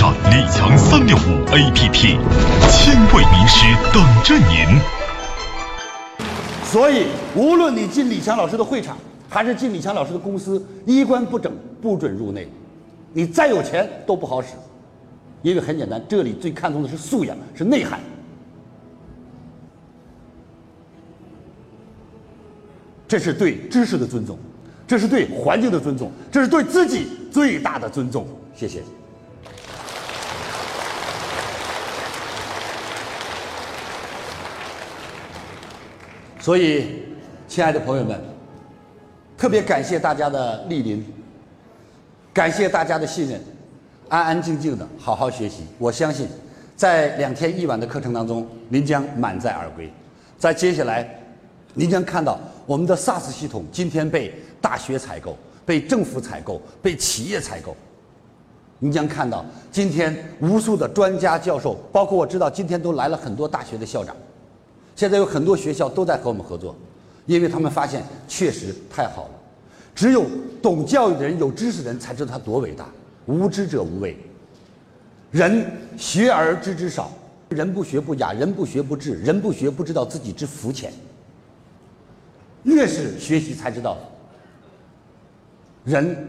上李强三六五 APP，千位名师等着您。所以，无论你进李强老师的会场，还是进李强老师的公司，衣冠不整不准入内。你再有钱都不好使，因为很简单，这里最看重的是素养，是内涵。这是对知识的尊重，这是对环境的尊重，这是对自己最大的尊重。谢谢。所以，亲爱的朋友们，特别感谢大家的莅临，感谢大家的信任，安安静静的好好学习。我相信，在两天一晚的课程当中，您将满载而归。在接下来，您将看到。我们的 SaaS 系统今天被大学采购、被政府采购、被企业采购，您将看到今天无数的专家教授，包括我知道今天都来了很多大学的校长，现在有很多学校都在和我们合作，因为他们发现确实太好了。只有懂教育的人、有知识的人才知道他多伟大。无知者无畏。人学而知之少，人不学不雅，人不学不智，人不学不知道自己之肤浅。越是学习才知道，人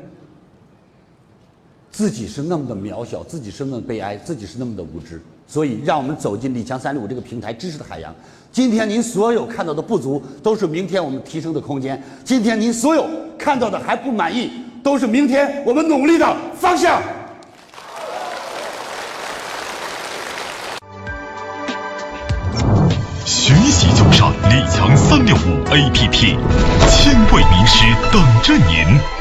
自己是那么的渺小，自己是那么悲哀，自己是那么的无知。所以，让我们走进李强三六五这个平台知识的海洋。今天您所有看到的不足，都是明天我们提升的空间；今天您所有看到的还不满意，都是明天我们努力的方向。学习就上李强三六五 APP，千位名师等着您。